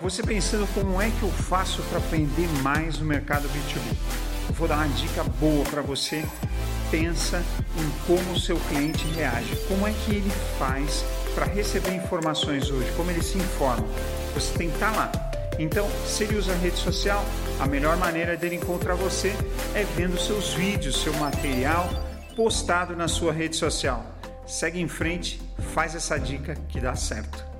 Você pensando como é que eu faço para aprender mais no mercado B2B? Eu vou dar uma dica boa para você. Pensa em como o seu cliente reage, como é que ele faz para receber informações hoje, como ele se informa. Você tem que estar lá. Então, se ele usa a rede social, a melhor maneira dele encontrar você é vendo seus vídeos, seu material postado na sua rede social. Segue em frente, faz essa dica que dá certo.